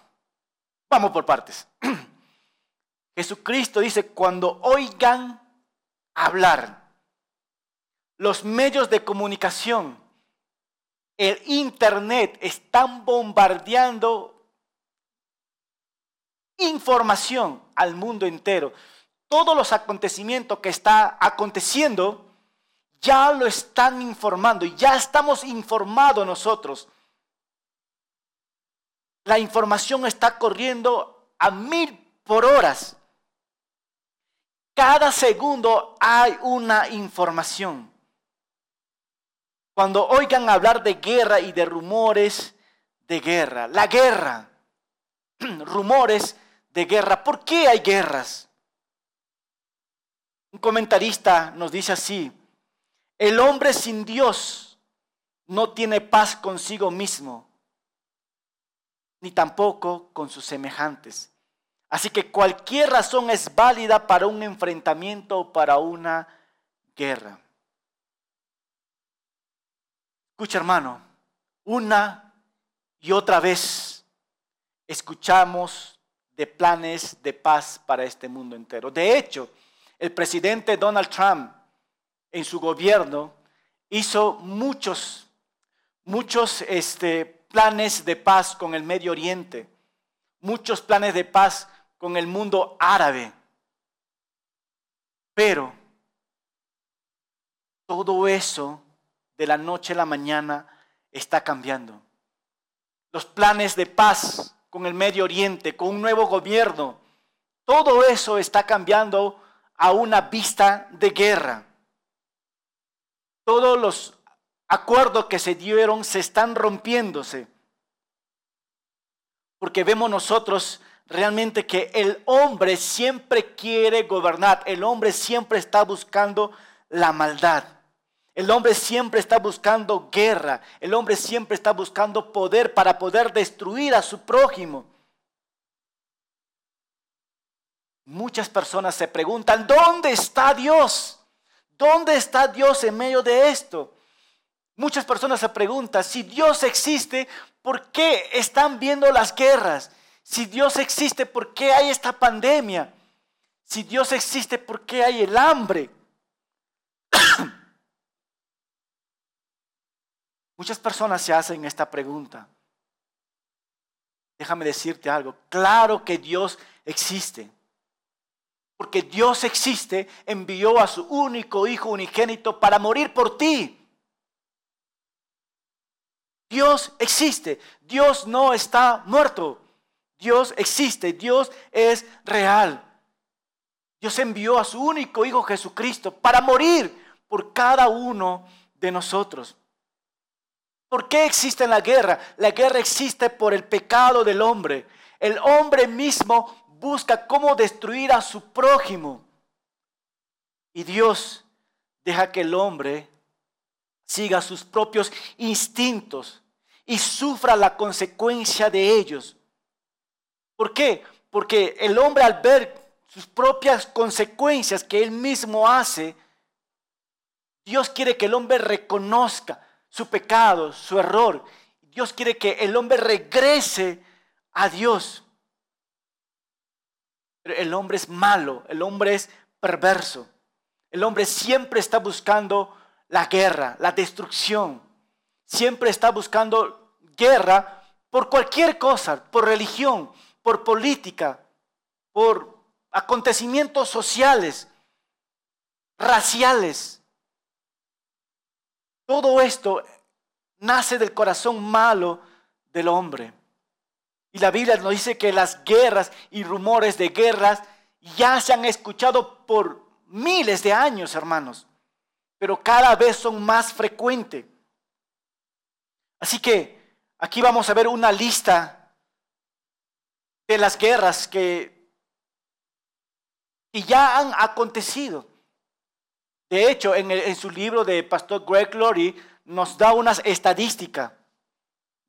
Vamos por partes. Jesucristo dice, cuando oigan hablar, los medios de comunicación, el Internet están bombardeando información al mundo entero. Todos los acontecimientos que está aconteciendo ya lo están informando ya estamos informados nosotros. La información está corriendo a mil por horas. Cada segundo hay una información. Cuando oigan hablar de guerra y de rumores de guerra, la guerra, rumores de guerra, ¿por qué hay guerras? Un comentarista nos dice así, el hombre sin Dios no tiene paz consigo mismo, ni tampoco con sus semejantes. Así que cualquier razón es válida para un enfrentamiento o para una guerra. Escucha hermano, una y otra vez escuchamos de planes de paz para este mundo entero. De hecho, el presidente Donald Trump en su gobierno hizo muchos, muchos este, planes de paz con el Medio Oriente, muchos planes de paz con el mundo árabe. Pero todo eso de la noche a la mañana está cambiando. Los planes de paz con el Medio Oriente, con un nuevo gobierno, todo eso está cambiando a una vista de guerra. Todos los acuerdos que se dieron se están rompiéndose. Porque vemos nosotros realmente que el hombre siempre quiere gobernar, el hombre siempre está buscando la maldad. El hombre siempre está buscando guerra, el hombre siempre está buscando poder para poder destruir a su prójimo. Muchas personas se preguntan, ¿dónde está Dios? ¿Dónde está Dios en medio de esto? Muchas personas se preguntan, si Dios existe, ¿por qué están viendo las guerras? Si Dios existe, ¿por qué hay esta pandemia? Si Dios existe, ¿por qué hay el hambre? Muchas personas se hacen esta pregunta. Déjame decirte algo. Claro que Dios existe. Porque Dios existe, envió a su único Hijo unigénito para morir por ti. Dios existe. Dios no está muerto. Dios existe. Dios es real. Dios envió a su único Hijo Jesucristo para morir por cada uno de nosotros. ¿Por qué existe la guerra? La guerra existe por el pecado del hombre. El hombre mismo busca cómo destruir a su prójimo. Y Dios deja que el hombre siga sus propios instintos y sufra la consecuencia de ellos. ¿Por qué? Porque el hombre al ver sus propias consecuencias que él mismo hace, Dios quiere que el hombre reconozca su pecado, su error. Dios quiere que el hombre regrese a Dios. Pero el hombre es malo, el hombre es perverso. El hombre siempre está buscando la guerra, la destrucción. Siempre está buscando guerra por cualquier cosa, por religión, por política, por acontecimientos sociales, raciales. Todo esto nace del corazón malo del hombre. Y la Biblia nos dice que las guerras y rumores de guerras ya se han escuchado por miles de años, hermanos pero cada vez son más frecuentes. Así que aquí vamos a ver una lista de las guerras que, ya han acontecido. De hecho, en, en, su libro de Pastor Greg Glory nos da unas estadísticas.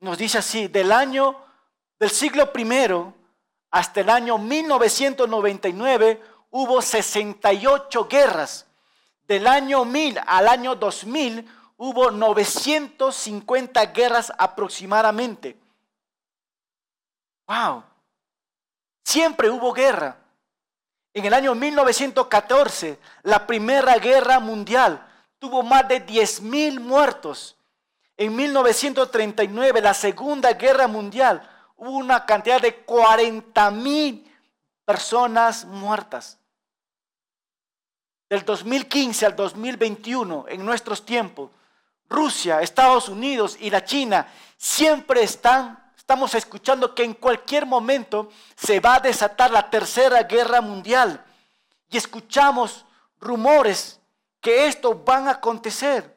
Nos dice así, del año del siglo primero hasta el año 1999 hubo 68 guerras del año 1000 al año 2000 hubo 950 guerras aproximadamente. Wow. Siempre hubo guerra. En el año 1914, la Primera Guerra Mundial tuvo más de 10.000 muertos. En 1939, la Segunda Guerra Mundial, hubo una cantidad de 40.000 personas muertas. Del 2015 al 2021, en nuestros tiempos, Rusia, Estados Unidos y la China siempre están, estamos escuchando que en cualquier momento se va a desatar la tercera guerra mundial. Y escuchamos rumores que esto van a acontecer.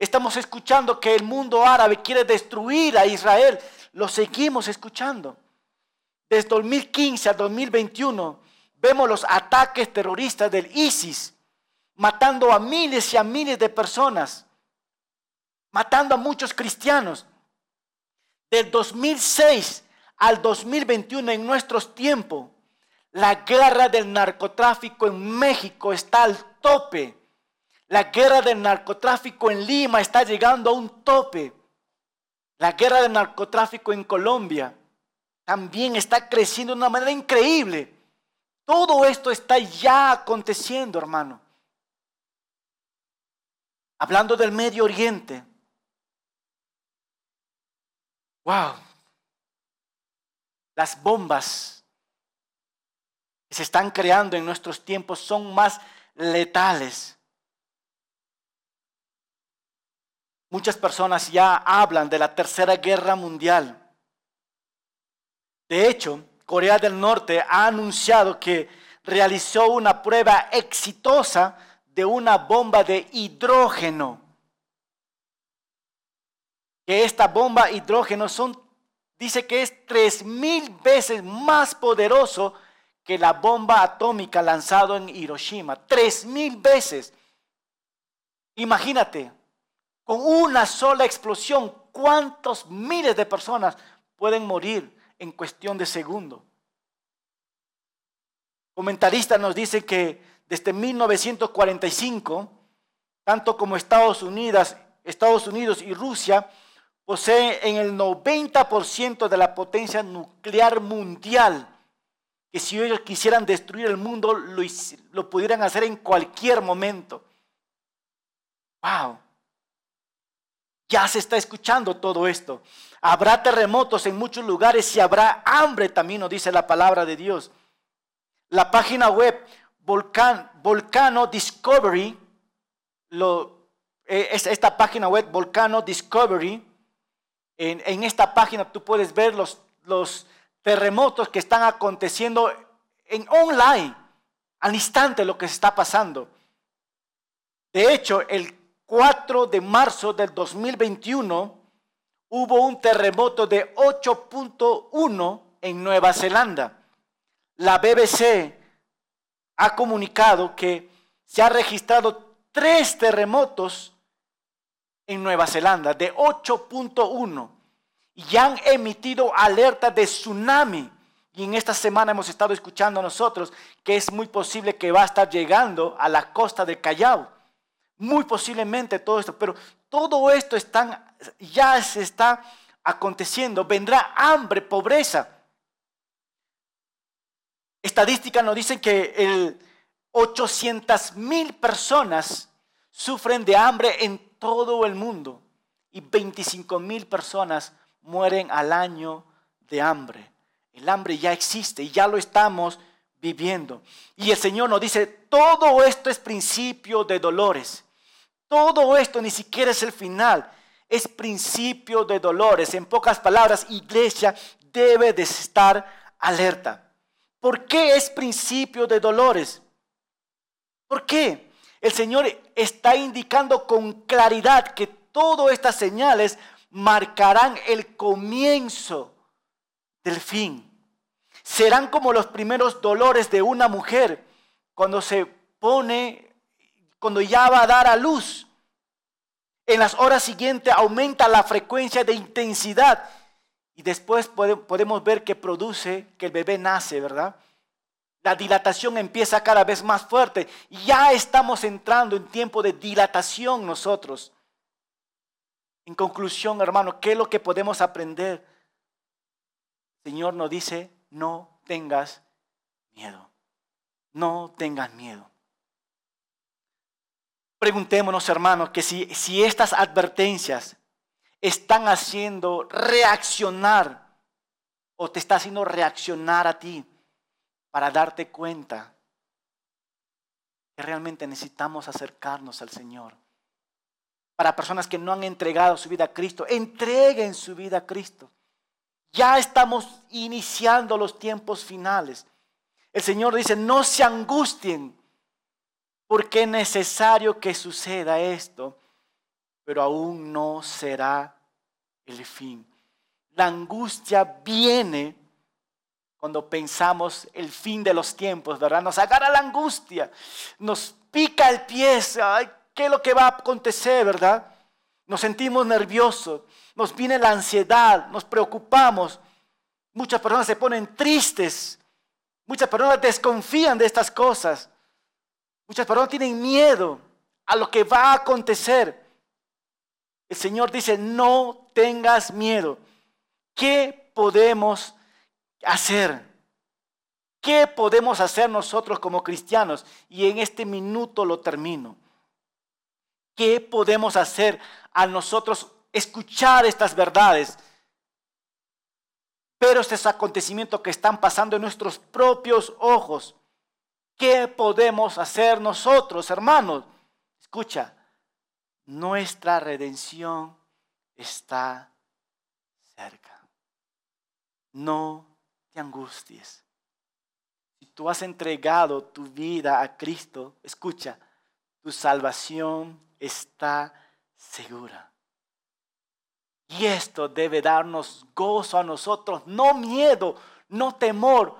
Estamos escuchando que el mundo árabe quiere destruir a Israel. Lo seguimos escuchando. Desde 2015 al 2021 vemos los ataques terroristas del ISIS, matando a miles y a miles de personas matando a muchos cristianos. Del 2006 al 2021 en nuestros tiempos, la guerra del narcotráfico en México está al tope. La guerra del narcotráfico en Lima está llegando a un tope. La guerra del narcotráfico en Colombia también está creciendo de una manera increíble. Todo esto está ya aconteciendo, hermano. Hablando del Medio Oriente, Wow. Las bombas que se están creando en nuestros tiempos son más letales. Muchas personas ya hablan de la Tercera Guerra Mundial. De hecho, Corea del Norte ha anunciado que realizó una prueba exitosa de una bomba de hidrógeno que esta bomba hidrógeno son, dice que es tres mil veces más poderoso que la bomba atómica lanzada en Hiroshima. Tres mil veces. Imagínate, con una sola explosión, cuántos miles de personas pueden morir en cuestión de segundo. Comentaristas nos dicen que desde 1945, tanto como Estados Unidos, Estados Unidos y Rusia posee en el 90% de la potencia nuclear mundial, que si ellos quisieran destruir el mundo, lo, lo pudieran hacer en cualquier momento. ¡Wow! Ya se está escuchando todo esto. Habrá terremotos en muchos lugares y habrá hambre también, nos dice la palabra de Dios. La página web Volcano Discovery, lo, eh, esta página web Volcano Discovery, en, esta página tú puedes ver los, los terremotos que están aconteciendo en online, al instante lo que se está pasando. De hecho, el 4 de marzo del 2021 hubo un terremoto de 8.1 en Nueva Zelanda. La BBC ha comunicado que se ha registrado tres terremotos en Nueva Zelanda de 8.1 y han emitido alerta de tsunami. Y en esta semana hemos estado escuchando nosotros que es muy posible que va a estar llegando a la costa de Callao. Muy posiblemente todo esto, pero todo esto están, ya se está aconteciendo. Vendrá hambre, pobreza. Estadísticas nos dicen que el 800 mil personas sufren de hambre en todo el mundo y 25 mil personas mueren al año de hambre. El hambre ya existe y ya lo estamos viviendo. Y el Señor nos dice, todo esto es principio de dolores. Todo esto ni siquiera es el final, es principio de dolores. En pocas palabras, iglesia debe de estar alerta. ¿Por qué es principio de dolores? ¿Por qué? El Señor está indicando con claridad que todas estas señales marcarán el comienzo del fin. Serán como los primeros dolores de una mujer cuando se pone, cuando ya va a dar a luz. En las horas siguientes aumenta la frecuencia de intensidad y después podemos ver que produce que el bebé nace, ¿verdad? La dilatación empieza cada vez más fuerte. Ya estamos entrando en tiempo de dilatación nosotros. En conclusión, hermano, ¿qué es lo que podemos aprender Señor nos dice, no tengas miedo. No tengas miedo. Preguntémonos, hermanos, que si, si estas advertencias están haciendo reaccionar o te está haciendo reaccionar a ti para darte cuenta que realmente necesitamos acercarnos al Señor. Para personas que no han entregado su vida a Cristo, entreguen su vida a Cristo. Ya estamos iniciando los tiempos finales. El Señor dice, no se angustien, porque es necesario que suceda esto, pero aún no será el fin. La angustia viene cuando pensamos el fin de los tiempos, ¿verdad? Nos agarra la angustia, nos pica el pie, ay, ¿qué es lo que va a acontecer, verdad? Nos sentimos nerviosos, nos viene la ansiedad, nos preocupamos. Muchas personas se ponen tristes, muchas personas desconfían de estas cosas, muchas personas tienen miedo a lo que va a acontecer. El Señor dice, no tengas miedo. ¿Qué podemos hacer? ¿Qué podemos hacer nosotros como cristianos? Y en este minuto lo termino. ¿Qué podemos hacer a nosotros escuchar estas verdades? Pero estos acontecimientos que están pasando en nuestros propios ojos. ¿Qué podemos hacer nosotros, hermanos? Escucha, nuestra redención está cerca. No te angusties. Si tú has entregado tu vida a Cristo, escucha, tu salvación está segura. Y esto debe darnos gozo a nosotros, no miedo, no temor,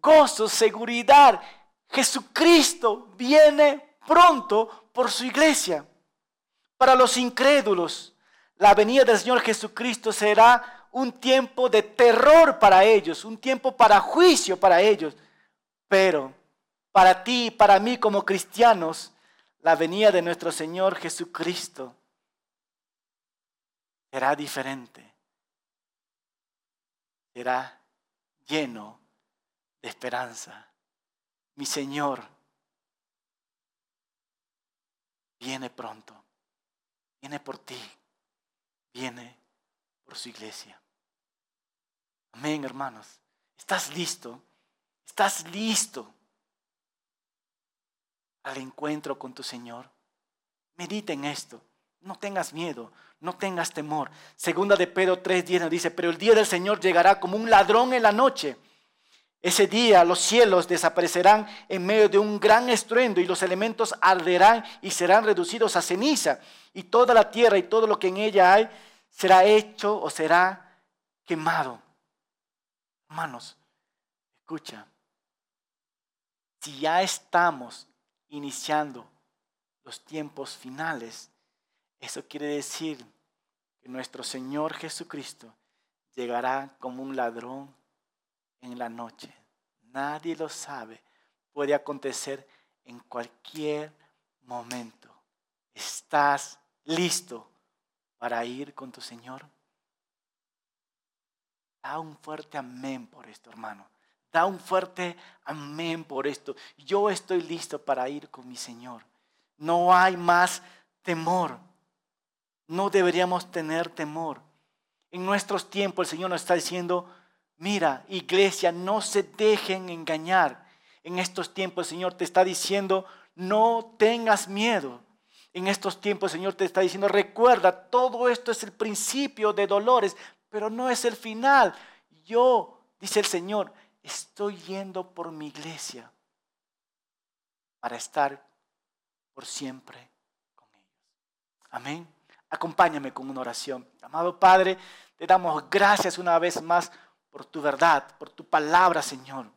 gozo, seguridad. Jesucristo viene pronto por su iglesia. Para los incrédulos, la venida del Señor Jesucristo será un tiempo de terror para ellos, un tiempo para juicio para ellos. Pero para ti y para mí como cristianos, la venida de nuestro Señor Jesucristo será diferente. Será lleno de esperanza. Mi Señor viene pronto. Viene por ti. Viene por su iglesia. Amén, hermanos. ¿Estás listo? ¿Estás listo al encuentro con tu Señor? Medita en esto. No tengas miedo, no tengas temor. Segunda de Pedro 3:10 nos dice, pero el día del Señor llegará como un ladrón en la noche. Ese día los cielos desaparecerán en medio de un gran estruendo y los elementos arderán y serán reducidos a ceniza. Y toda la tierra y todo lo que en ella hay será hecho o será quemado. Hermanos, escucha, si ya estamos iniciando los tiempos finales, eso quiere decir que nuestro Señor Jesucristo llegará como un ladrón en la noche. Nadie lo sabe. Puede acontecer en cualquier momento. ¿Estás listo para ir con tu Señor? Da un fuerte amén por esto, hermano. Da un fuerte amén por esto. Yo estoy listo para ir con mi Señor. No hay más temor. No deberíamos tener temor. En nuestros tiempos el Señor nos está diciendo, mira, iglesia, no se dejen engañar. En estos tiempos el Señor te está diciendo, no tengas miedo. En estos tiempos el Señor te está diciendo, recuerda, todo esto es el principio de dolores, pero no es el final. Yo, dice el Señor, estoy yendo por mi iglesia para estar por siempre con ellos. Amén. Acompáñame con una oración. Amado Padre, te damos gracias una vez más por tu verdad, por tu palabra, Señor.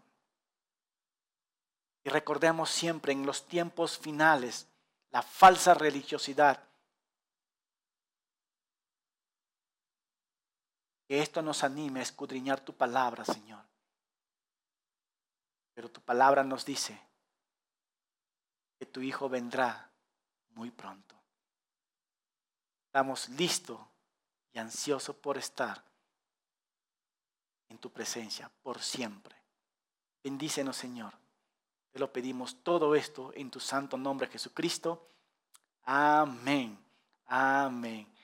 Y recordemos siempre en los tiempos finales la falsa religiosidad Que esto nos anime a escudriñar tu palabra, Señor. Pero tu palabra nos dice que tu Hijo vendrá muy pronto. Estamos listos y ansiosos por estar en tu presencia por siempre. Bendícenos, Señor. Te lo pedimos todo esto en tu santo nombre, Jesucristo. Amén. Amén.